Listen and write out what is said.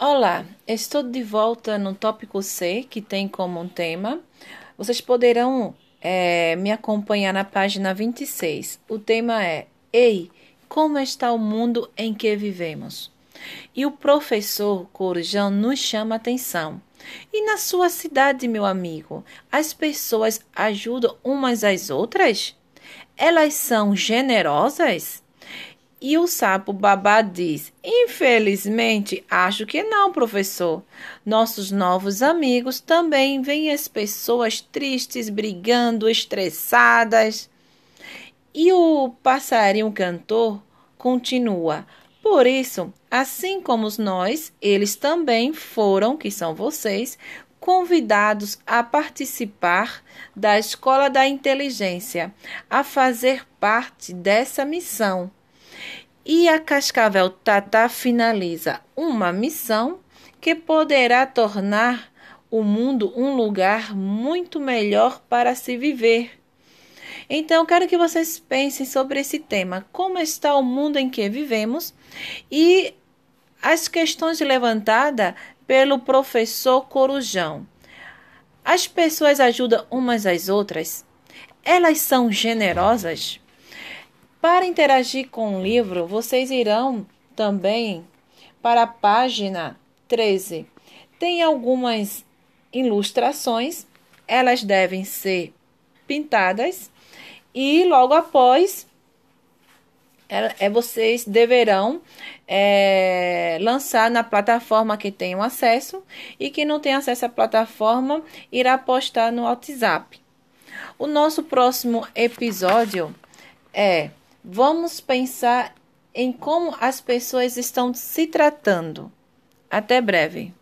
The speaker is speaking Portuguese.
Olá, estou de volta no tópico C, que tem como tema. Vocês poderão é, me acompanhar na página 26. O tema é Ei, como está o mundo em que vivemos? E o professor Corujão nos chama a atenção. E na sua cidade, meu amigo, as pessoas ajudam umas às outras? Elas são generosas? E o sapo babá diz: Infelizmente, acho que não, professor. Nossos novos amigos também veem as pessoas tristes, brigando, estressadas. E o passarinho cantor continua: Por isso, assim como nós, eles também foram, que são vocês, convidados a participar da Escola da Inteligência, a fazer parte dessa missão e a Cascavel Tata finaliza uma missão que poderá tornar o mundo um lugar muito melhor para se viver. Então, quero que vocês pensem sobre esse tema: como está o mundo em que vivemos e as questões levantadas pelo professor Corujão. As pessoas ajudam umas às outras? Elas são generosas? Para interagir com o livro, vocês irão também para a página 13. Tem algumas ilustrações, elas devem ser pintadas e logo após é, vocês deverão é, lançar na plataforma que tenham acesso e que não tem acesso à plataforma irá postar no WhatsApp. O nosso próximo episódio é Vamos pensar em como as pessoas estão se tratando. Até breve.